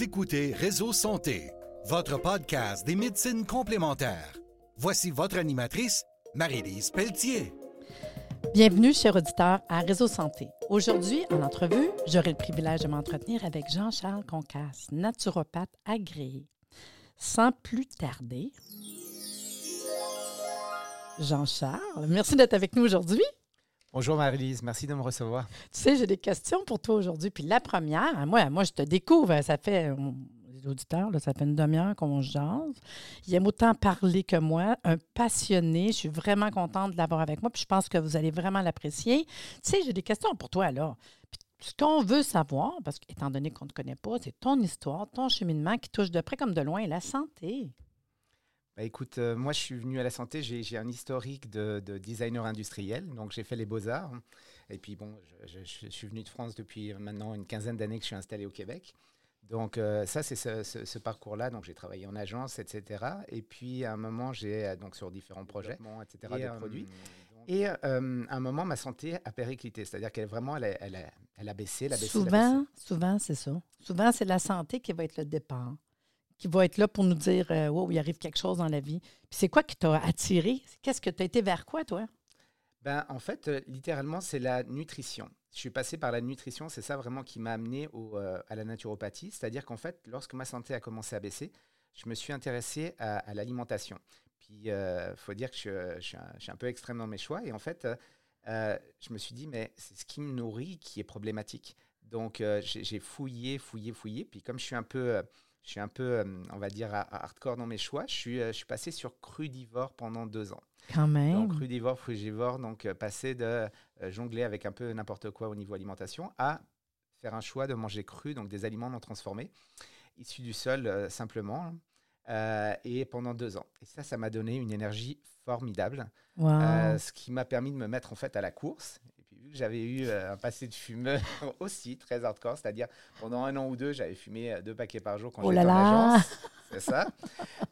Écoutez Réseau Santé, votre podcast des médecines complémentaires. Voici votre animatrice, Marie-Lise Pelletier. Bienvenue, chers auditeurs, à Réseau Santé. Aujourd'hui, en entrevue, j'aurai le privilège de m'entretenir avec Jean-Charles Concasse, naturopathe agréé. Sans plus tarder, Jean-Charles, merci d'être avec nous aujourd'hui. Bonjour Marie-Lise, merci de me recevoir. Tu sais, j'ai des questions pour toi aujourd'hui. Puis la première, moi, moi, je te découvre, ça fait, les auditeurs, ça fait une demi-heure qu'on jase. Il aime autant parler que moi, un passionné. Je suis vraiment contente de l'avoir avec moi. Puis je pense que vous allez vraiment l'apprécier. Tu sais, j'ai des questions pour toi, là. Puis ce qu'on veut savoir, parce qu'étant donné qu'on ne te connaît pas, c'est ton histoire, ton cheminement qui touche de près comme de loin la santé. Bah, écoute, euh, moi je suis venu à la santé, j'ai un historique de, designer industriel, donc j'ai fait les beaux-arts. Et puis bon, je, je, suis venu de France depuis maintenant une quinzaine d'années que je suis installé au Québec. Donc euh, ça, c'est ce, parcours-là. Donc j'ai travaillé en agence, etc. Et puis à un moment, j'ai euh, donc sur différents projets, etc. de produits. Et à un moment, ma santé a périclité, c'est-à-dire qu'elle vraiment, elle, elle, elle, a baissé, elle a baissé. Souvent, souvent c'est ça. Souvent, c'est la santé qui va être le départ qui va être là pour nous dire euh, oh, il arrive quelque chose dans la vie. Puis c'est quoi qui t'a attiré? Qu'est-ce que tu as été vers quoi, toi? Ben, en fait, euh, littéralement, c'est la nutrition. Je suis passé par la nutrition, c'est ça vraiment qui m'a amené euh, à la naturopathie. C'est-à-dire qu'en fait, lorsque ma santé a commencé à baisser, je me suis intéressé à, l'alimentation. Puis, il faut dire que je, je, suis un, peu extrême dans mes choix. Et en fait, je me suis dit, mais c'est ce qui me nourrit qui est problématique. Donc, j'ai fouillé, fouillé, fouillé. Puis, comme je suis un peu je suis un peu, euh, on va dire, hardcore dans mes choix. Je suis, euh, je suis passé sur crudivore pendant deux ans. Quand même. Donc crudivore, frugivore, donc euh, passer de jongler avec un peu n'importe quoi au niveau alimentation à faire un choix de manger cru, donc des aliments non transformés, issus du sol simplement, et pendant deux ans. Et ça, ça m'a donné une énergie formidable, ce qui m'a permis de me mettre en fait à la course j'avais eu euh, un passé de fumeur aussi très hardcore, c'est-à-dire pendant un an ou deux, j'avais fumé euh, deux paquets par jour quand oh j'étais en agence. C'est ça.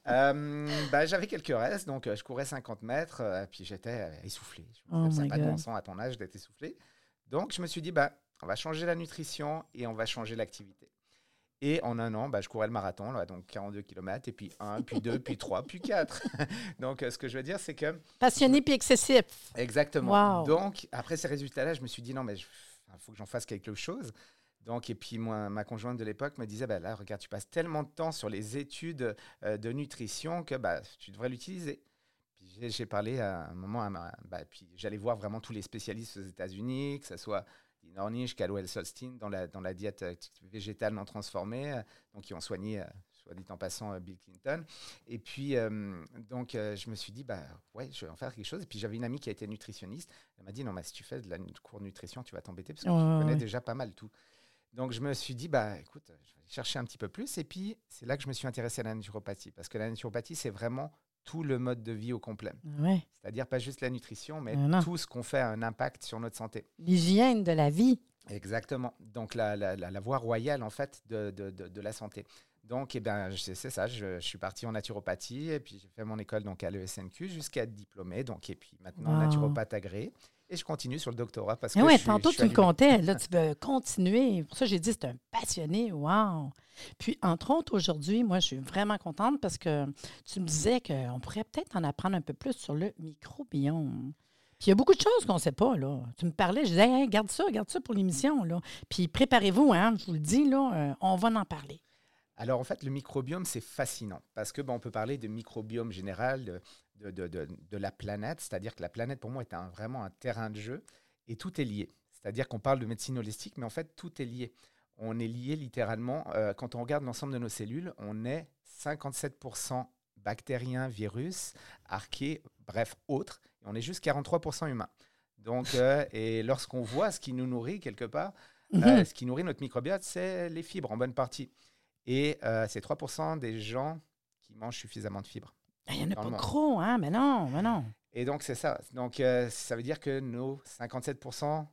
Euh, bah, j'avais quelques restes, donc je courais 50 mètres, puis j'étais essoufflé. Oh pas de bon sens à ton âge d'être essoufflé. Donc je me suis dit, bah, on va changer la nutrition et on va changer l'activité. Et en un an, bah, je courais le marathon, là, donc 42 km, et puis 1, puis 2, puis 3, puis 4. donc, euh, ce que je veux dire, c'est que... Passionné puis excessif. Exactement. Donc, après ces résultats-là, je me suis dit, non, mais il faut que j'en fasse quelque chose. Donc, et puis moi, ma conjointe de l'époque me disait, bah, là, regarde, tu passes tellement de temps sur les études euh, de nutrition que bah, tu devrais l'utiliser. Puis j'ai parlé à un moment, à bah, puis j'allais voir vraiment tous les spécialistes aux États-Unis, que ce soit Nornish, Caldwell Solstein, dans la, dans la diète euh, végétale non transformée, euh, donc qui ont soigné, euh, soit dit en passant, Bill Clinton. Et puis, donc, je me suis dit, bah ouais, je vais en faire quelque chose. Et puis, j'avais une amie qui a été nutritionniste. Elle m'a dit, non, mais si tu fais de la cours nutrition, tu vas t'embêter parce que tu connais déjà pas mal tout. Donc, je me suis dit, bah écoute, je vais chercher un petit peu plus. Et puis, c'est là que je me suis intéressé à la naturopathie. Parce que la naturopathie, c'est vraiment tout le mode de vie au complet. C'est-à-dire pas juste la nutrition, mais tout ce qu'on fait a un impact sur notre santé. L'hygiène de la vie. Exactement. Donc la, la, la, voie royale en fait de, de, de, la santé. Donc eh ben, c'est ça, je, je, suis parti en naturopathie et puis j'ai fait mon école donc à l'ESNQ jusqu'à être diplômé. Donc, et puis maintenant naturopathe agréé. Et je continue sur le doctorat parce que. Oui, tantôt tu me comptais, là, tu veux continuer. Pour ça, j'ai dit, c'est un passionné. Wow! Puis, entre autres, aujourd'hui, moi, je suis vraiment contente parce que tu me disais qu'on pourrait peut-être en apprendre un peu plus sur le microbiome. Puis, il y a beaucoup de choses qu'on ne sait pas, là. Tu me parlais, je disais, garde ça, garde ça pour l'émission, là. Puis, préparez-vous, hein, je vous le dis, là, euh, on va en parler. Alors, en fait, le microbiome, c'est fascinant parce que, on peut parler de microbiome général, de, de, la planète. C'est-à-dire que la planète, pour moi, est un, vraiment un terrain de jeu et tout est lié. C'est-à-dire qu'on parle de médecine holistique, mais en fait, tout est lié. On est lié littéralement, euh, quand on regarde l'ensemble de nos cellules, on est 57% bactériens, virus, archées, bref, autres. Et on est juste 43% humains. Donc, euh, et lorsqu'on voit ce qui nous nourrit quelque part, euh, mhm. ce qui nourrit notre microbiote, c'est les fibres en bonne partie. Et c'est 3% des gens qui mangent suffisamment de fibres. Ah, il n'y en a pas gros, hein? Mais non, mais non. Et donc, c'est ça. Donc, euh, ça veut dire que nos 57%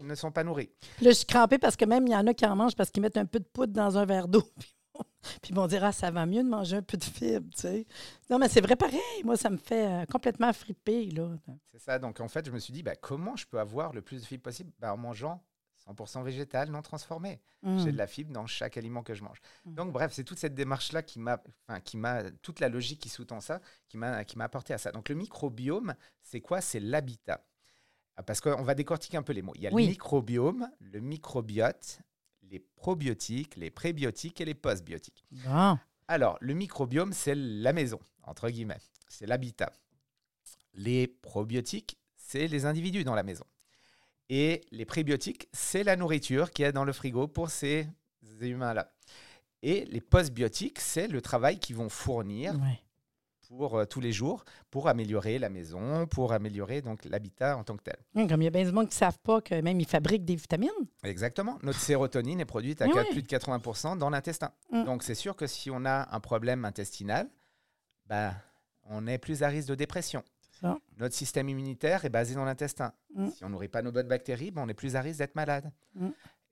ne sont pas nourris. Là, je suis crampée parce que même, il y en a qui en mangent parce qu'ils mettent un peu de poudre dans un verre d'eau. Puis ils vont dire, ah, ça va mieux de manger un peu de fibre, tu sais. Non, mais c'est vrai pareil. Moi, ça me fait euh, complètement fripper, là. C'est ça. Donc, en fait, je me suis dit, bah, comment je peux avoir le plus de fibres possible? Bah, En mangeant 100% végétal, non transformé. J'ai de la fibre dans chaque aliment que je mange. Donc, bref, c'est toute cette démarche-là qui m'a, enfin, qui m'a, toute la logique qui sous-tend ça, qui m'a, qui m'a apporté à ça. Donc, le microbiome, c'est quoi? C'est l'habitat. Ah, parce qu'on va décortiquer un peu les mots. Il y a le microbiome, le microbiote, les probiotiques, les prébiotiques et les postbiotiques. Ah. Alors, le microbiome, c'est la maison, entre guillemets. C'est l'habitat. Les probiotiques, c'est les individus dans la maison. Et les prébiotiques, c'est la nourriture qui est dans le frigo pour ces humains-là. Et les postbiotiques, c'est le travail qu'ils vont fournir pour euh, tous les jours pour améliorer la maison, pour améliorer donc l'habitat en tant que tel. Hum, comme il y a bien des gens qui ne savent pas que même ils fabriquent des vitamines. Exactement. Notre sérotonine est produite à plus de 80% dans l'intestin. Hum. Donc c'est sûr que si on a un problème intestinal, bah, on est plus à risque de dépression. Notre système immunitaire est basé dans l'intestin. Hum. Si on nourrit pas nos bonnes bactéries, bah, on est plus à risque d'être malade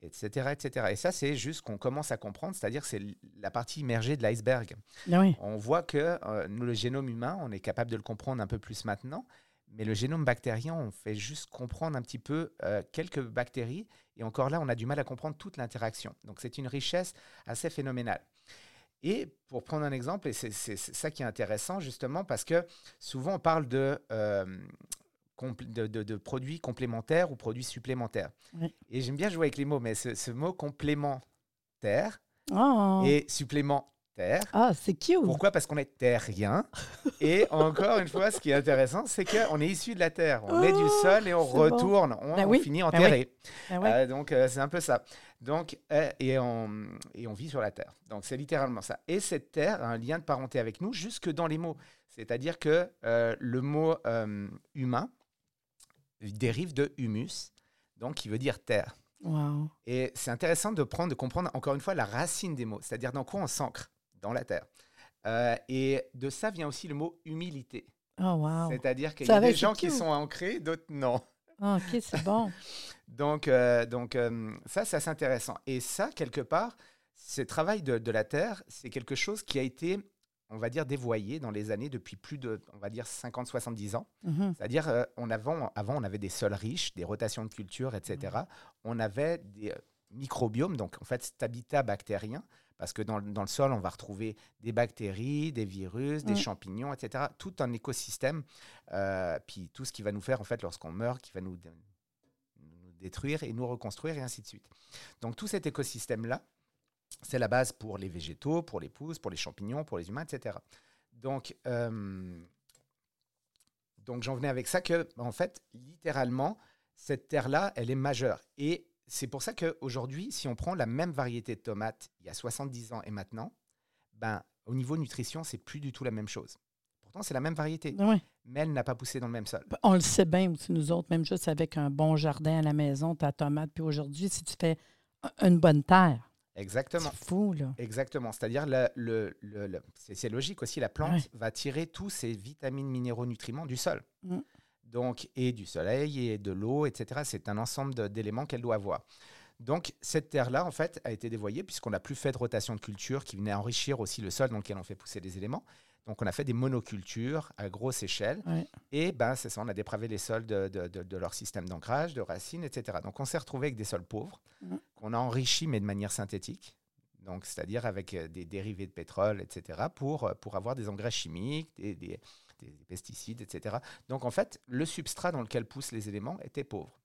etc., etc. Et ça, c'est juste qu'on commence à comprendre, c'est-à-dire que c'est la partie immergée de l'iceberg. Ah on voit que euh, nous, le génome humain, on est capable de le comprendre un peu plus maintenant, mais le génome bactérien, on fait juste comprendre un petit peu euh, quelques bactéries, et encore là, on a du mal à comprendre toute l'interaction. Donc c'est une richesse assez phénoménale. Et pour prendre un exemple, et c'est ça qui est intéressant justement, parce que souvent on parle de euh, de, produits complémentaires ou produits supplémentaires. Et j'aime bien jouer avec les mots, mais ce, mot complémentaire oh. et Ah, c'est cute. Pourquoi? Parce qu'on est terrien. et encore une fois, ce qui est intéressant, c'est qu'on est issu de la terre. On est du oh, sol et on retourne. On, ben finit ben enterré. Ben euh, donc, euh, c'est un peu ça. Donc, euh, et, on, et on vit sur la terre. Donc, c'est littéralement ça. Et cette terre a un lien de parenté avec nous jusque dans les mots. C'est-à-dire que le mot humain, dérive de humus, donc qui veut dire terre. Et c'est intéressant de prendre, de comprendre encore une fois la racine des mots, c'est-à-dire dans quoi on s'ancre dans la terre. Euh, et de ça vient aussi le mot humilité. Oh, c'est-à-dire qu'il y a des gens qui sont ancrés, d'autres non. Ah, ok, c'est bon. donc, euh, donc euh, ça, c'est assez intéressant. Et ça, quelque part, ce travail de, de la terre, c'est quelque chose qui a été on va dire, dévoyé dans les années depuis plus de, on va dire, 50-70 ans. Mhm. C'est-à-dire, euh, on avant, avant, on avait des sols riches, des rotations de culture, etc. Mhm. On avait des microbiomes, donc en fait, cet habitat bactérien, parce que dans, le sol, on va retrouver des bactéries, des virus, des champignons, etc. Tout un écosystème, euh, puis tout ce qui va nous faire, en fait, lorsqu'on meurt, qui va nous, nous détruire et nous reconstruire, et ainsi de suite. Donc, tout cet écosystème-là, c'est la base pour les végétaux, pour les pousses, pour les champignons, pour les humains, etc. Donc, euh, donc j'en venais avec ça que, en fait, littéralement, cette terre-là, elle est majeure. Et c'est pour ça qu'aujourd'hui, si on prend la même variété de tomates il y a 70 ans et maintenant, ben, au niveau nutrition, c'est plus du tout la même chose. Pourtant, c'est la même variété. Mais elle n'a pas poussé dans le même sol. On le sait bien aussi, nous autres, même juste avec un bon jardin à la maison, ta tomate. Puis aujourd'hui, si tu fais une bonne terre, Exactement. C'est fou, là. Exactement. C'est-à-dire, le, le, c'est logique aussi, la plante va tirer tous ses vitamines, minéraux, nutriments du sol. Mm. Donc, et du soleil, et de l'eau, etc. C'est un ensemble d'éléments qu'elle doit avoir. Donc, cette terre-là, en fait, a été dévoyée puisqu'on n'a plus fait de rotation de culture qui venait enrichir aussi le sol dans lequel on fait pousser des éléments. Donc, on a fait des monocultures à grosse échelle. Et ben, c'est ça, on a dépravé les sols de, de, de, leur système d'ancrage, de racines, etc. Donc, on s'est retrouvé avec des sols pauvres qu'on a enrichis, mais de manière synthétique. Donc, c'est-à-dire avec euh, des dérivés de pétrole, etc., pour, euh, pour avoir des engrais chimiques, des, des, des pesticides, etc. Donc, en fait, le substrat dans lequel poussent les éléments était pauvre.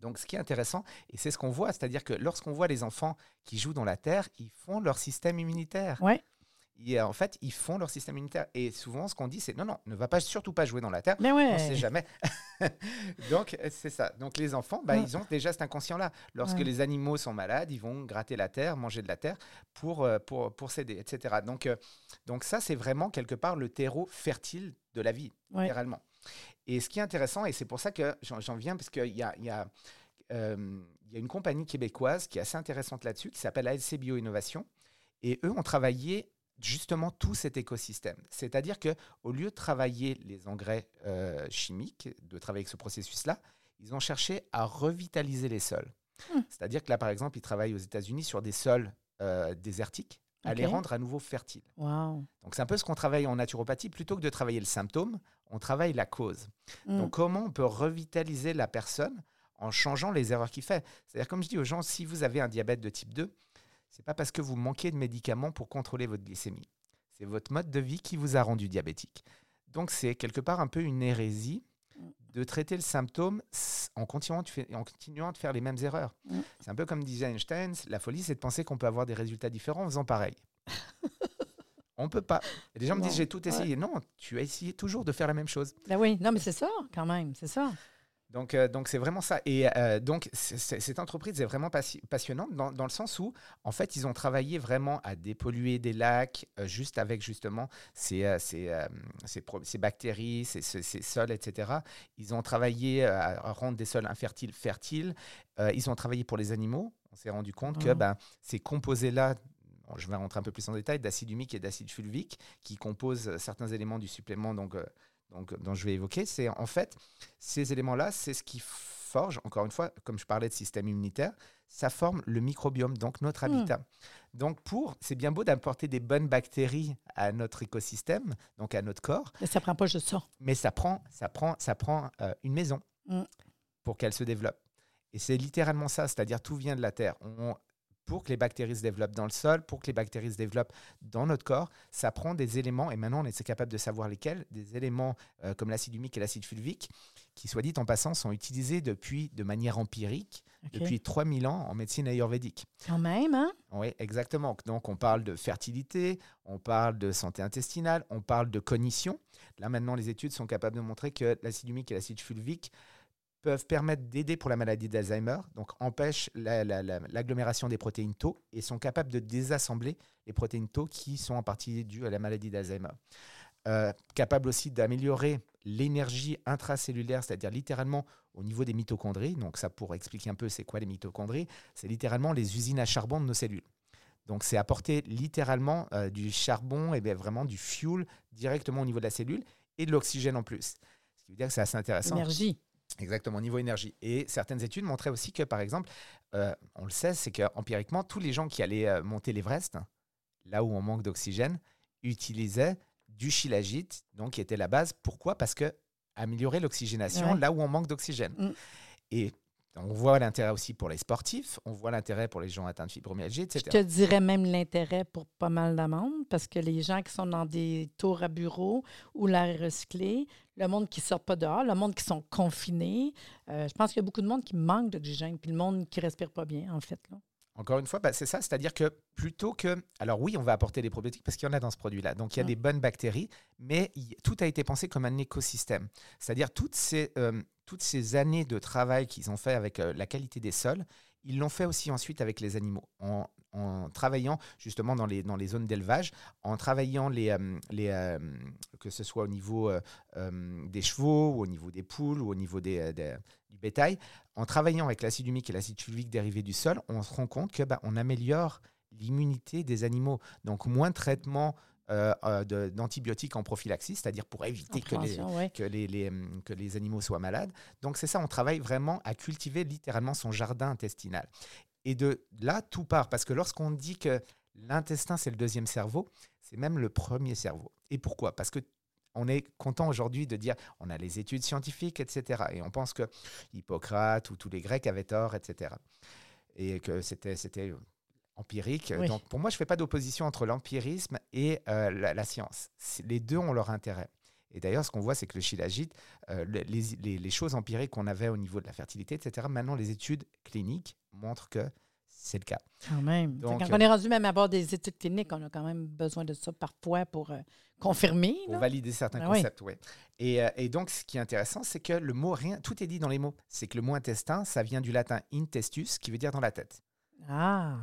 Donc, ce qui est intéressant, et c'est ce qu'on voit, c'est-à-dire que lorsqu'on voit les enfants qui jouent dans la terre, ils font leur système immunitaire. Ouais en fait, ils font leur système immunitaire. Et souvent, ce qu'on dit, c'est non, non, ne va pas surtout pas jouer dans la terre. Mais ouais. On ne sait jamais. Donc, c'est ça. Donc, les enfants, bah, ils ont déjà cet inconscient-là. Lorsque les animaux sont malades, ils vont gratter la terre, manger de la terre pour, euh, pour, pour s'aider, etc. Donc, euh, donc, ça, c'est vraiment quelque part le terreau fertile de la vie, littéralement. Et ce qui est intéressant, et c'est pour ça que j'en viens, parce qu'il y a, y, a, euh, y a une compagnie québécoise qui est assez intéressante là-dessus, qui s'appelle ALC Bio Innovation. Et eux ont travaillé justement tout cet écosystème. C'est-à-dire que au lieu de travailler les engrais euh, chimiques, de travailler avec ce processus-là, ils ont cherché à revitaliser les sols. Hmm. C'est-à-dire que là, par exemple, ils travaillent aux États-Unis sur des sols euh, désertiques, à les rendre à nouveau fertiles. Donc c'est un peu ce qu'on travaille en naturopathie. Plutôt que de travailler le symptôme, on travaille la cause. Hmm. Donc comment on peut revitaliser la personne en changeant les erreurs qu'il fait? C'est-à-dire, comme je dis aux gens, si vous avez un diabète de type 2, c'est pas parce que vous manquez de médicaments pour contrôler votre glycémie. C'est votre mode de vie qui vous a rendu diabétique. Donc, c'est quelque part un peu une hérésie de traiter le symptôme en continuant, de, en continuant de faire les mêmes erreurs. Mm. C'est un peu comme disait Einstein, la folie, c'est de penser qu'on peut avoir des résultats différents en faisant pareil. On peut pas. Les gens me disent j'ai tout essayé. Non, tu as essayé toujours de faire la même chose. Ben oui, non, mais c'est ça quand même, c'est ça. Donc, euh, donc c'est vraiment ça. Et euh, donc, cette entreprise est vraiment passionnante dans, dans, le sens où, en fait, ils ont travaillé vraiment à dépolluer des lacs euh, juste avec justement ces, ces, ces, bactéries, ces, ces, sols, etc. Ils ont travaillé à, rendre des sols infertiles fertiles. ils ont travaillé pour les animaux. On s'est rendu compte que mmh. ben, ces composés-là je vais rentrer un peu plus en détail, d'acide humique et d'acide fulvique, qui composent certains éléments du supplément donc, donc, dont je vais évoquer, c'est en fait ces éléments-là, c'est ce qui forge, encore une fois, comme je parlais de système immunitaire, ça forme le microbiome, donc notre hmm. habitat. Donc, pour, c'est bien beau d'apporter des bonnes bactéries à notre écosystème, donc à notre corps. Mais ça prend pas juste ça. Mais ça prend, ça prend, ça prend euh, une maison hmm. pour qu'elle se développe. Et c'est littéralement ça, c'est-à-dire tout vient de la terre. On, pour que les bactéries se développent dans le sol, pour que les bactéries se développent dans notre corps, ça prend des éléments, et maintenant on est capable de savoir lesquels, des éléments euh, comme l'acide humique et l'acide fulvique, qui, soit dit en passant, sont utilisés depuis, de manière empirique, depuis 3000 ans en médecine ayurvédique. Quand même, hein? Oui, exactement. Donc on parle de fertilité, on parle de santé intestinale, on parle de cognition. Là maintenant, les études sont capables de montrer que l'acide humique et l'acide fulvique peuvent permettre d'aider pour la maladie d'Alzheimer, donc empêchent l'agglomération des protéines tau et sont capables de désassembler les protéines tau qui sont en partie dues à la maladie d'Alzheimer. Euh, capable aussi d'améliorer l'énergie intracellulaire, c'est-à-dire littéralement au niveau des mitochondries. Donc ça, pour expliquer un peu c'est quoi les mitochondries, c'est littéralement les usines à charbon de nos cellules. Donc c'est apporter littéralement euh, du charbon et bien vraiment du fuel directement au niveau de la cellule et de l'oxygène en plus. Ce qui veut dire que c'est assez intéressant. Énergie. Exactement, niveau énergie. Et certaines études montraient aussi que, par exemple, euh, on le sait, c'est qu'empiriquement, tous les gens qui allaient euh, monter l'Everest, là où on manque d'oxygène, utilisaient du shilajit, donc qui était la base. Pourquoi? Parce que améliorer l'oxygénation là où on manque d'oxygène. Mm. Et on voit l'intérêt aussi pour les sportifs, on voit l'intérêt pour les gens atteints de fibromyalgie, etc. Je te dirais même l'intérêt pour pas mal d'amendes, parce que les gens qui sont dans des tours à bureau ou l'air recyclé, le monde qui ne sort pas dehors, le monde qui sont confinés, euh, je pense qu'il y a beaucoup de monde qui manque d'oxygène, puis le monde qui ne respire pas bien, en fait. Encore une fois, bah, c'est ça, c'est-à-dire que plutôt que... Alors oui, on va apporter des probiotiques parce qu'il y en a dans ce produit-là. Donc il y a mm. des bonnes bactéries, mais tout a été pensé comme un écosystème. C'est-à-dire toutes ces, euh, toutes ces années de travail qu'ils ont fait avec euh, la qualité des sols, ils l'ont fait aussi ensuite avec les animaux, en, travaillant justement dans les, dans les zones d'élevage, en travaillant les, euh, les, que ce soit au niveau des chevaux, ou au niveau des poules, ou au niveau des, du bétail, en travaillant avec l'acide humique et l'acide fulvique dérivé du sol, on se rend compte que bah, on améliore l'immunité des animaux. Donc moins de traitement euh, euh, d'antibiotiques en prophylaxie, c'est-à-dire pour éviter que les, que, les, que les animaux soient malades. Donc c'est ça, on travaille vraiment à cultiver littéralement son jardin intestinal. Et de là, tout part, parce que lorsqu'on dit que l'intestin, c'est le deuxième cerveau, c'est même le premier cerveau. Et pourquoi? Parce que on est content aujourd'hui de dire on a les études scientifiques, etc. Et on pense que Hippocrate ou tous les Grecs avaient tort, etc. Et que c'était empirique. Donc pour moi, je ne fais pas d'opposition entre l'empirisme et euh, la, science. Les deux ont leur intérêt. Et d'ailleurs, ce qu'on voit, c'est que le shilajit, euh, les, les, choses empiriques qu'on avait au niveau de la fertilité, etc., maintenant, les études cliniques montrent que c'est le cas. Quand même. Donc, quand on est rendu même à avoir des études cliniques, on a quand même besoin de ça parfois pour euh, confirmer. Pour valider certains ben concepts, oui. Et, euh, et, donc, ce qui est intéressant, c'est que le mot, rien, tout est dit dans les mots. C'est que le mot intestin, ça vient du latin intestus, qui veut dire dans la tête. Ah.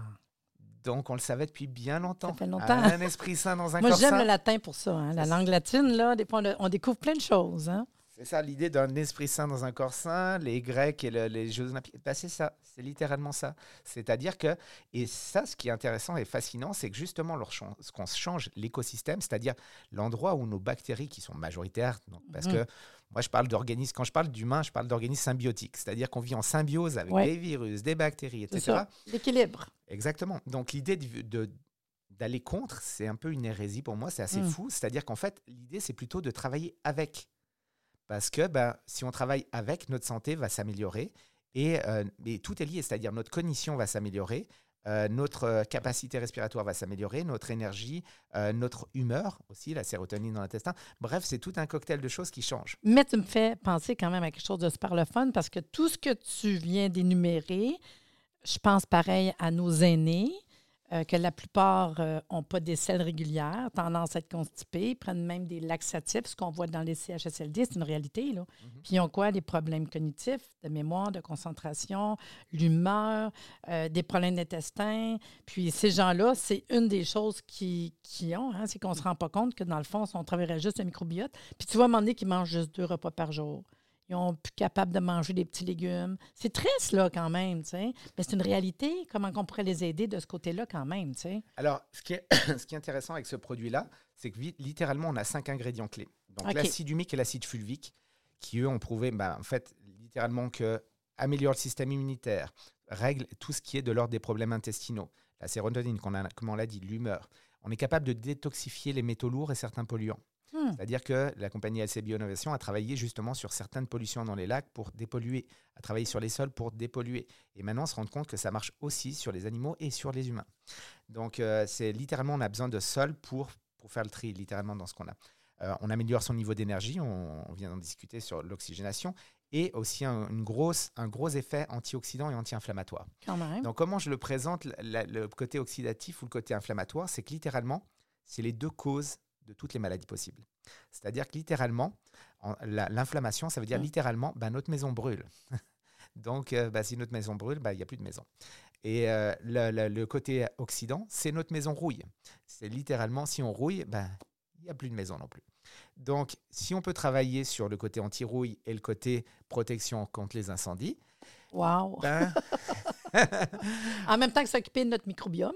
Donc, on le savait depuis bien longtemps. Ça fait longtemps. un esprit sain dans un Moi, corps j'aime le latin pour ça. Hein. La langue latine, là, on découvre plein de choses. Hein. C'est ça l'idée d'un esprit saint dans un corps saint, les Grecs et les Jeux Olympiques. Ben, c'est ça, c'est littéralement ça. C'est-à-dire que, et ça, ce qui est intéressant et fascinant, c'est que justement, lorsqu'on change l'écosystème, c'est-à-dire l'endroit où nos bactéries, qui sont majoritaires, parce mmh. que moi je parle d'organismes, quand je parle d'humains, je parle d'organismes symbiotiques, c'est-à-dire qu'on vit en symbiose avec des virus, des bactéries, etc. L'équilibre. Exactement. Donc l'idée de, d'aller contre, c'est un peu une hérésie pour moi, c'est assez mmh. fou. C'est-à-dire qu'en fait, l'idée, c'est plutôt de travailler avec. Parce que ben, si on travaille avec, notre santé va s'améliorer. Et, et tout est lié, c'est-à-dire notre cognition va s'améliorer, euh, notre euh, capacité respiratoire va s'améliorer, notre énergie, euh, notre humeur aussi, la sérotonine dans l'intestin. Bref, c'est tout un cocktail de choses qui changent. Mais tu me fais penser quand même à quelque chose de super parce que tout ce que tu viens d'énumérer, je pense pareil à nos aînés. Euh, que la plupart n'ont euh, pas des selles régulières, tendance à être constipés, prennent même des laxatifs, ce qu'on voit dans les CHSLD, c'est une réalité. Là. Mhm. Puis ils ont quoi? Des problèmes cognitifs, de mémoire, de concentration, l'humeur, euh, des problèmes d'intestin. Puis ces gens-là, c'est une des choses qu'ils qui ont, hein, c'est qu'on ne se rend pas compte que dans le fond, on travaillerait juste le microbiote. Puis tu vois à un moment donné qu'ils mangent juste deux repas par jour. Ils sont plus capables de manger des petits légumes. C'est triste, là, quand même, tu sais. Mais c'est une réalité. Comment on pourrait les aider de ce côté-là, quand même, tu sais? Alors, ce qui, est, ce qui est intéressant avec ce produit-là, c'est que littéralement, on a cinq ingrédients clés. Donc, l'acide humique et l'acide fulvique, qui, eux, ont prouvé, ben, en fait, littéralement, que améliore le système immunitaire, règle tout ce qui est de l'ordre des problèmes intestinaux. La sérotonine, comme on l'a dit, l'humeur. On est capable de détoxifier les métaux lourds et certains polluants. Hmm. C'est-à-dire que la compagnie LC Bioinnovation a travaillé justement sur certaines pollutions dans les lacs pour dépolluer, a travaillé sur les sols pour dépolluer. Et maintenant, on se rend compte que ça marche aussi sur les animaux et sur les humains. Donc, euh, c'est littéralement, on a besoin de sol pour, pour faire le tri, littéralement, dans ce qu'on a. Euh, on améliore son niveau d'énergie, on, vient d'en discuter sur l'oxygénation, et aussi un, une grosse, un gros effet antioxydant et anti-inflammatoire. Donc, comment je le présente, le côté oxydatif ou le côté inflammatoire, c'est que littéralement, c'est les deux causes de toutes les maladies possibles. C'est-à-dire que littéralement, l'inflammation, ça veut dire mm. littéralement, ben, notre maison brûle. Donc, euh, ben, si notre maison brûle, ben, il n'y a plus de maison. Et euh, le, côté oxydant, c'est notre maison rouille. C'est littéralement, si on rouille, ben, il n'y a plus de maison non plus. Donc, si on peut travailler sur le côté anti-rouille et le côté protection contre les incendies, Wow! Ben, en même temps que s'occuper de notre microbiome.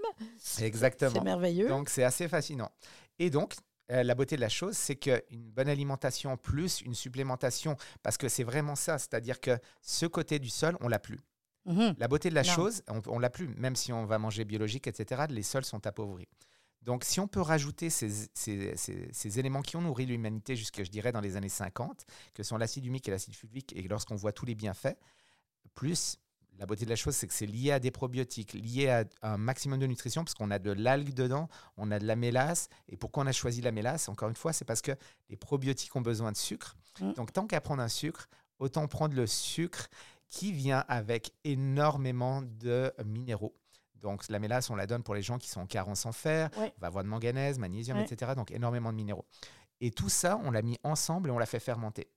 Exactement. C'est merveilleux. Donc, c'est assez fascinant. Et donc, euh, la beauté de la chose, c'est qu'une bonne alimentation plus une supplémentation, parce que c'est vraiment ça, c'est-à-dire que ce côté du sol, on l'a plus. Mhm. La beauté de la chose, on, ne l'a plus, même si on va manger biologique, etc., les sols sont appauvris. Donc, si on peut rajouter ces, ces, éléments qui ont nourri l'humanité jusque, je dirais, dans les années 50, que sont l'acide humique et l'acide fulvique, et lorsqu'on voit tous les bienfaits, plus la beauté de la chose, c'est que c'est lié à des probiotiques, lié à un maximum de nutrition, parce qu'on a de l'algue dedans, on a de la mélasse. Et pourquoi on a choisi la mélasse Encore une fois, c'est parce que les probiotiques ont besoin de sucre. Mmh. Donc, tant qu'à prendre un sucre, autant prendre le sucre qui vient avec énormément de minéraux. Donc, la mélasse, on la donne pour les gens qui sont en carence en fer, on va avoir de manganèse, magnésium, etc. Donc, énormément de minéraux. Et tout ça, on l'a mis ensemble et on l'a fait fermenter.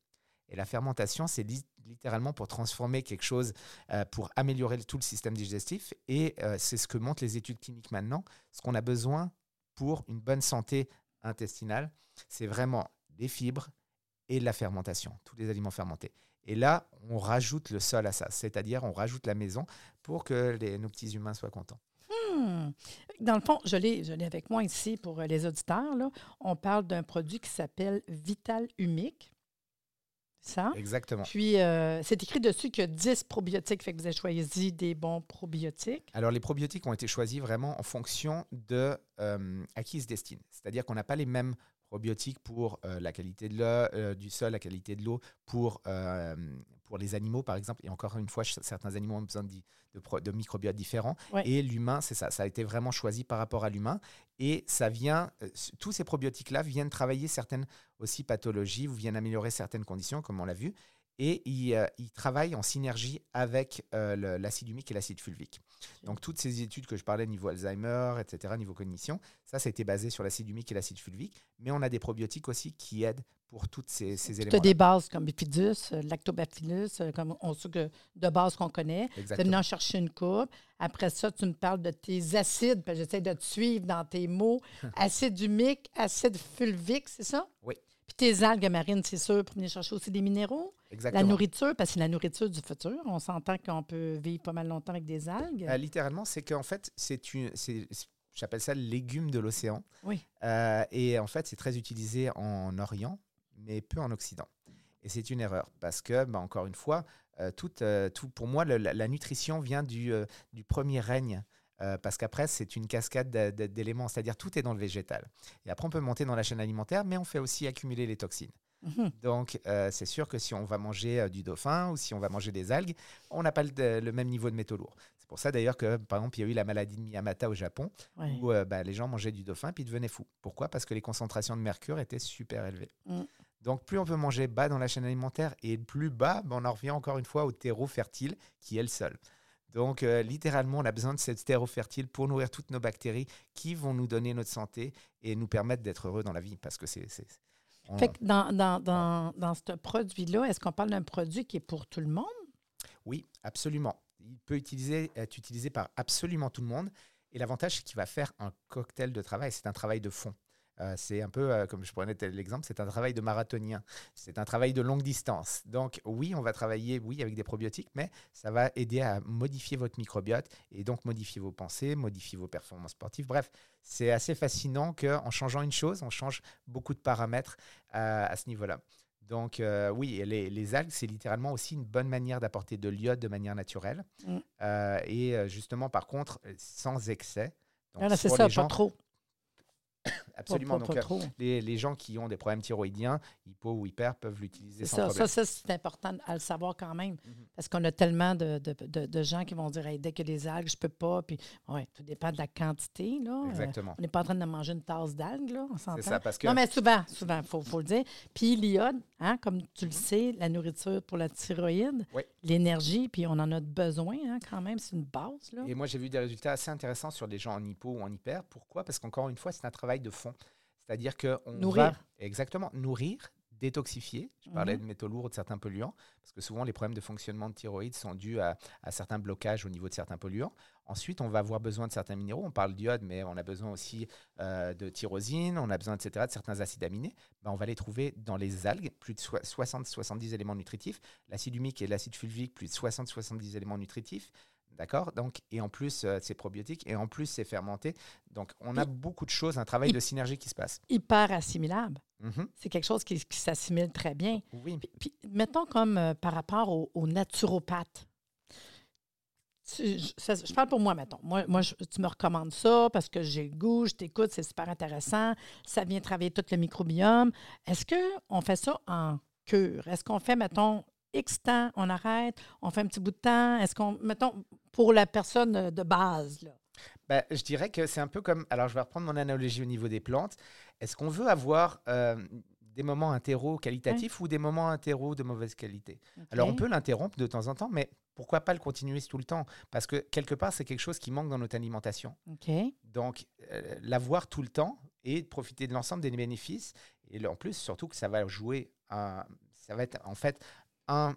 Et la fermentation, c'est littéralement pour transformer quelque chose, euh, pour améliorer tout le système digestif. Et euh, c'est ce que montrent les études cliniques maintenant. Ce qu'on a besoin pour une bonne santé intestinale, c'est vraiment des fibres et la fermentation, tous les aliments fermentés. Et là, on rajoute le sol à ça, c'est-à-dire on rajoute la maison pour que les, nos petits humains soient contents. Hmm. Dans le fond, je l'ai avec moi ici pour les auditeurs. On parle d'un produit qui s'appelle Vital Humique ça. Exactement. Puis, euh, c'est écrit dessus qu'il y a 10 probiotiques, fait que vous avez choisi des bons probiotiques. Alors, les probiotiques ont été choisis vraiment en fonction de euh, à qui ils se destinent. C'est-à-dire qu'on n'a pas les mêmes probiotiques pour euh, la qualité de l'eau, du sol, la qualité de l'eau, pour, pour les animaux, par exemple. Et encore une fois, certains animaux ont besoin de, de, microbiotes différents. Et l'humain, c'est ça. Ça a été vraiment choisi par rapport à l'humain. Et ça vient, tous ces probiotiques-là viennent travailler certaines aussi pathologies ou viennent améliorer certaines conditions, comme on l'a vu. Et ils, euh, travaillent en synergie avec euh, l'acide humique et l'acide fulvique. Donc toutes ces études que je parlais niveau Alzheimer, etc., niveau cognition, ça, ça a été basé sur l'acide humique et l'acide fulvique. Mais on a des probiotiques aussi qui aident pour toutes ces, ces éléments. Tu as des bases comme Bifidus, euh, Lactobacillus, comme on sait que de base qu'on connaît. Tu en chercher une coupe. Après ça, tu me parles de tes acides, j'essaie de te suivre dans tes mots. acide humique, acide fulvique, c'est ça? Oui. Puis tes algues marines, c'est sûr, pour venir chercher aussi des minéraux. Exactement. La nourriture, parce que c'est la nourriture du futur. On s'entend qu'on peut vivre pas mal longtemps avec des algues. Euh, littéralement, c'est qu'en fait, c'est une. J'appelle ça le légume de l'océan. Oui. Euh, et en fait, c'est très utilisé en Orient, mais peu en Occident. Et c'est une erreur parce que, bah, encore une fois, euh, tout, tout, pour moi, la, nutrition vient du, du premier règne euh, parce qu'après, c'est une cascade d'éléments, c'est-à-dire tout est dans le végétal. Et après, on peut monter dans la chaîne alimentaire, mais on fait aussi accumuler les toxines. Mhm. Donc, euh, c'est sûr que si on va manger euh, du dauphin ou si on va manger des algues, on n'a pas le, même niveau de métaux lourds. C'est pour ça d'ailleurs que, par exemple, il y a eu la maladie de Miyamata au Japon, où bah, les gens mangeaient du dauphin puis devenaient fous. Pourquoi? Parce que les concentrations de mercure étaient super élevées. Mm. Donc, plus on peut manger bas dans la chaîne alimentaire et plus bas, bah, on en revient encore une fois au terreau fertile qui est le sol. Donc, littéralement, on a besoin de cette terreau fertile pour nourrir toutes nos bactéries qui vont nous donner notre santé et nous permettre d'être heureux dans la vie. Parce que c'est fait que dans, dans, dans, dans ce produit-là, est-ce qu'on parle d'un produit qui est pour tout le monde? Oui, absolument. Il peut utiliser, être utilisé par absolument tout le monde. Et l'avantage, c'est qu'il va faire un cocktail de travail. C'est un travail de fond. Euh, c'est un peu, euh, comme je prenais l'exemple, c'est un travail de marathonien. C'est un travail de longue distance. Donc oui, on va travailler, oui, avec des probiotiques, mais ça va aider à modifier votre microbiote et donc modifier vos pensées, modifier vos performances sportives. Bref, c'est assez fascinant qu'en changeant une chose, on change beaucoup de paramètres euh, à ce niveau-là. Donc oui, les, algues, c'est littéralement aussi une bonne manière d'apporter de l'iode de manière naturelle. Mm. et justement, par contre, sans excès. Ah, c'est ça, pas trop. Absolument. Donc, euh, les, les, gens qui ont des problèmes thyroïdiens, hypo ou hyper, peuvent l'utiliser sans ça, problème. Ça, c'est important à le savoir quand même. Mhm. Parce qu'on a tellement de, de, de, gens qui vont dire dès que les algues, je ne peux pas. Puis, ouais, tout dépend de la quantité. Là. Euh, Exactement. on n'est pas en train de manger une tasse d'algues. Là, on c'est ça, parce que... Non, mais souvent, souvent, il faut, faut, le dire. Puis l'iode, hein, comme tu le mhm. sais, la nourriture pour la thyroïde, l'énergie, puis on en a besoin hein, quand même. C'est une base. Là. Et moi, j'ai vu des résultats assez intéressants sur les gens en hypo ou en hyper. Pourquoi? Parce qu'encore une fois, c'est un travail de fond. C'est-à-dire qu'on va exactement nourrir, détoxifier. Je parlais mhm. de métaux lourds, de certains polluants, parce que souvent les problèmes de fonctionnement de thyroïde sont dus à, certains blocages au niveau de certains polluants. Ensuite, on va avoir besoin de certains minéraux. On parle d'iode, mais on a besoin aussi euh, de tyrosine, on a besoin, etc., de certains acides aminés. Ben, on va les trouver dans les algues, plus de 60-70 éléments nutritifs. L'acide humique et l'acide fulvique, plus de 60-70 éléments nutritifs. D'accord? Donc, et en plus, euh, c'est probiotique et en plus, c'est fermenté. Donc, on a beaucoup de choses, un travail de synergie qui se passe. Hyper assimilable. Mm-hmm. C'est quelque chose qui, s'assimile très bien. Oui. Puis, mettons comme euh, par rapport au, au je, parle pour moi, mettons. Moi, moi tu me recommandes ça parce que j'ai le goût, je t'écoute, c'est super intéressant. Ça vient travailler tout le microbiome. Est-ce qu'on fait ça en cure? Est-ce qu'on fait, mettons, X temps, on arrête, on fait un petit bout de temps? Est-ce qu'on, mettons, pour la personne de base, là? Ben, je dirais que c'est un peu comme. Alors, je vais reprendre mon analogie au niveau des plantes. Est-ce qu'on veut avoir euh, des moments interro qualitatifs ou des moments interro de mauvaise qualité? Alors, on peut l'interrompre de temps en temps, mais pourquoi pas le continuer tout le temps? Parce que quelque part, c'est quelque chose qui manque dans notre alimentation. Donc, euh, l'avoir tout le temps et profiter de l'ensemble des bénéfices. Et en plus, surtout que ça va jouer un, ça va être en fait un,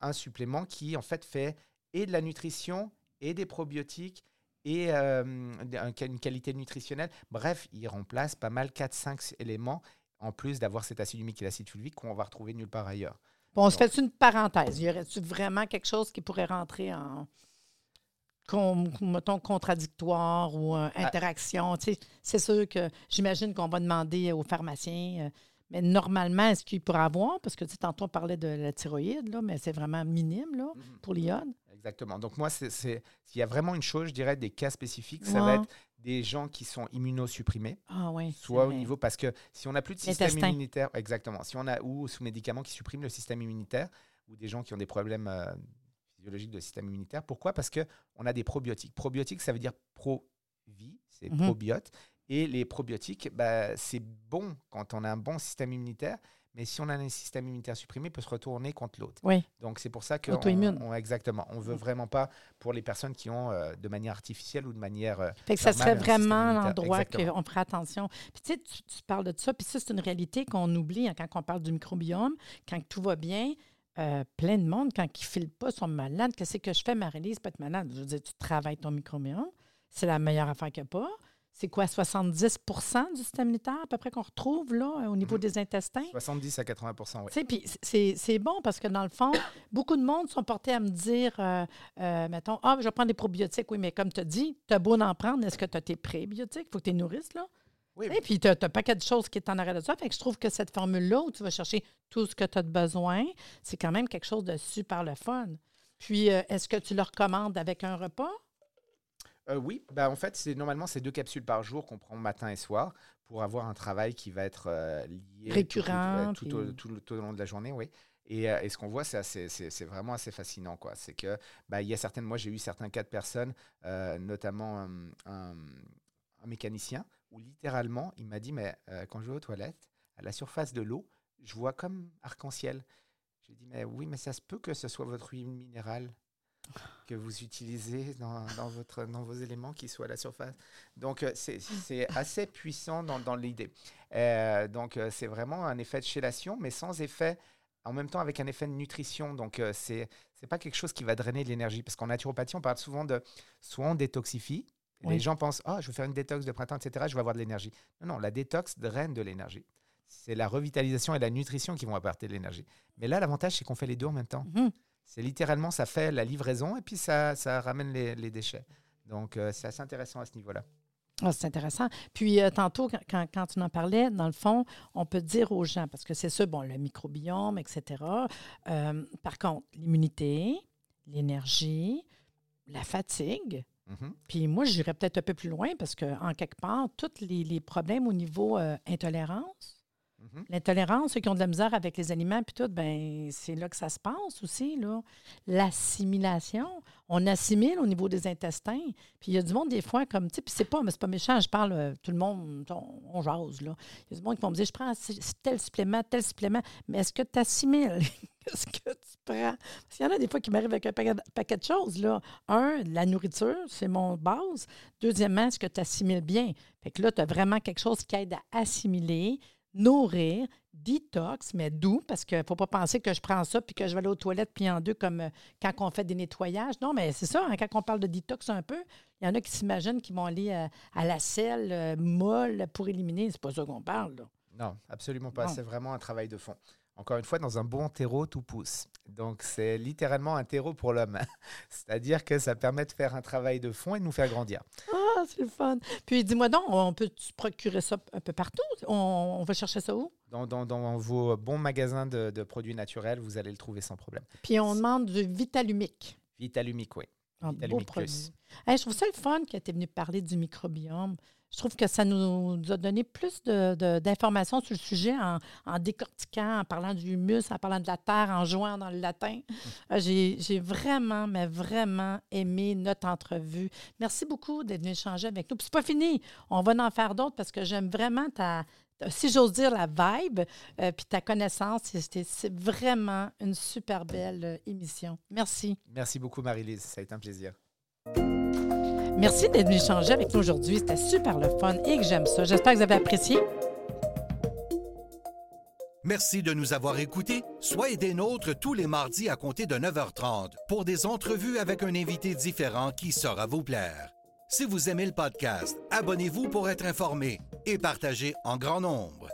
un supplément qui en fait fait et de la nutrition et des probiotiques et euh, une qualité nutritionnelle. Bref, il remplace pas mal 4-5 éléments en plus d'avoir cet acide humique et l'acide fulvique qu'on va retrouver nulle part ailleurs. Bon, on se fait une parenthèse? Y aurait-tu vraiment quelque chose qui pourrait rentrer en, mettons, contradictoire ou euh, ah. interaction? c'est sûr que j'imagine qu'on va demander aux pharmaciens. Euh, mais normalement, est-ce qu'il pourrait avoir, parce que tu sais, tantôt on parlait de la thyroïde, là, mais c'est vraiment minime là, mhm. pour l'iode. Exactement. Donc moi, c'est, s'il y a vraiment une chose, je dirais, des cas spécifiques, ça va être des gens qui sont immunosupprimés. Ah oui. Soit au niveau, parce que si on n'a plus de système immunitaire, exactement, si on a, ou sous médicaments qui suppriment le système immunitaire, ou des gens qui ont des problèmes euh, physiologiques de système immunitaire, pourquoi? Parce qu'on a des probiotiques. Probiotiques, ça veut dire pro-vie, c'est mhm. probiote. Et les probiotiques, bah, c'est bon quand on a un bon système immunitaire, mais si on a un système immunitaire supprimé, il peut se retourner contre l'autre. Oui. Donc c'est pour ça que on, exactement, on veut vraiment pas pour les personnes qui ont euh, de manière artificielle ou de manière. Euh, fait que ça serait vraiment l'endroit qu'on ferait attention. Puis tu sais, tu, parles de ça, puis ça c'est une réalité qu'on oublie hein, quand on parle du microbiome, quand tout va bien. Euh, plein de monde, quand ils ne filent pas, sont malades. Qu'est-ce que je fais, Marie-Lise, pas être malade? Je veux dire, tu travailles ton microbiome. C'est la meilleure affaire qu'il n'y a pas c'est quoi, 70% du système immunitaire à peu près qu'on retrouve là, au niveau mhm. des intestins? 70 à 80% oui. Puis c'est bon parce que dans le fond, beaucoup de monde sont portés à me dire, euh, euh, mettons, ah, je vais prendre des probiotiques. Oui, mais comme tu as dit, tu as beau en prendre, est-ce que tu as tes prébiotiques? Il faut que tu les nourrisses, là. Oui. Et puis, tu as, un paquet de choses qui est en arrêt de ça. Fait que je trouve que cette formule-là, où tu vas chercher tout ce que tu as besoin, c'est quand même quelque chose de super le fun. Puis, euh, est-ce que tu le recommandes avec un repas? Oui, bah, en fait, c'est normalement c'est deux capsules par jour qu'on prend matin et soir pour avoir un travail qui va être lié récurrent tout, au, long de la journée, oui. Et, ce qu'on voit, c'est vraiment assez fascinant. C'est que bah, il y a certaines, moi j'ai eu certains cas de personnes, notamment un, mécanicien, où littéralement il m'a dit, mais quand je vais aux toilettes, à la surface de l'eau, je vois comme arc-en-ciel. J'ai dit, mais oui, mais ça se peut que ce soit votre huile minérale que vous utilisez dans, votre, dans vos éléments qui soient à la surface. Donc, euh, c'est assez puissant dans, dans l'idée. Euh, donc, euh, c'est vraiment un effet de chélation, mais sans effet, en même temps avec un effet de nutrition. Donc, c'est c'est pas quelque chose qui va drainer de l'énergie. Parce qu'en naturopathie, on parle souvent de soit on détoxifie, les gens pensent, oh, je vais faire une détox de printemps, etc., je vais avoir de l'énergie. Non, non, la détox draine de l'énergie c'est la revitalisation et la nutrition qui vont apporter de l'énergie. Mais là, l'avantage, c'est qu'on fait les deux en même temps. Mhm. C'est littéralement, ça fait la livraison et puis ça, ça ramène les, déchets. Donc, euh, c'est assez intéressant à ce niveau-là. Ah, c'est intéressant. Puis, euh, tantôt, quand, quand, tu en parlais, dans le fond, on peut dire aux gens, parce que c'est ça, bon, le microbiome, etc. Euh, par contre, l'immunité, l'énergie, la fatigue, mhm. Puis moi, j'irais peut-être un peu plus loin parce qu'en quelque part, tous les, les problèmes au niveau intolérance, Mhm. L'intolérance, ceux qui ont de la misère avec les aliments, puis tout, ben c'est là que ça se passe aussi. L'assimilation, on assimile au niveau des intestins. Puis il y a du monde, des fois, comme, tu c'est pas, mais c'est pas méchant, je parle, euh, tout le monde, on, jase, là. Il y a du monde qui vont me dire, je prends tel supplément, tel supplément, mais est-ce que tu assimiles? Qu'est-ce que tu prends? Parce qu'il y en a des fois qui m'arrivent avec un paquet, de choses, là. Un, la nourriture, c'est mon base. Deuxièmement, est-ce que tu assimiles bien? Fait que là, tu as vraiment quelque chose qui aide à assimiler nourrir, detox, mais doux, parce qu'il ne faut pas penser que je prends ça puis que je vais aller aux toilettes puis en deux comme euh, quand on fait des nettoyages. Non, mais c'est ça, hein, quand on parle de detox un peu, il y en a qui s'imaginent qu'ils vont aller euh, à la selle euh, molle pour éliminer. C'est pas ça qu'on parle. Non, absolument pas. C'est vraiment un travail de fond. Encore une fois, dans un bon terreau, tout pousse. Donc, c'est littéralement un terreau pour l'homme. C'est-à-dire que ça permet de faire un travail de fond et de nous faire grandir. Ah, c'est le fun. Puis, dis-moi donc, on peut procurer ça un peu partout? On, va chercher ça où? Dans, vos bons magasins de, produits naturels, vous allez le trouver sans problème. Puis, on demande du Vitalumique. Vitalumique, oui. Un beau produit. je trouve ça le fun que tu es venu parler du microbiome. Je trouve que ça nous a donné plus d'informations sur le sujet en, décortiquant, en parlant du humus, en parlant de la terre, en jouant dans le latin. Euh, j'ai vraiment, mais vraiment aimé notre entrevue. Merci beaucoup d'être venu échanger avec nous. Puis c'est pas fini. On va en faire d'autres parce que j'aime vraiment ta, si j'ose dire, la vibe, euh, puis ta connaissance. C'est vraiment une super belle euh, émission. Merci. Merci beaucoup, Marie-Lise. Ça a été un plaisir. Merci d'être venu échanger avec nous aujourd'hui. C'était super le fun et que j'aime ça. J'espère que vous avez apprécié. Merci de nous avoir écoutés. Soyez des nôtres tous les mardis à compter de 9h30 pour des entrevues avec un invité différent qui saura vous plaire. Si vous aimez le podcast, abonnez-vous pour être informé et partagez en grand nombre.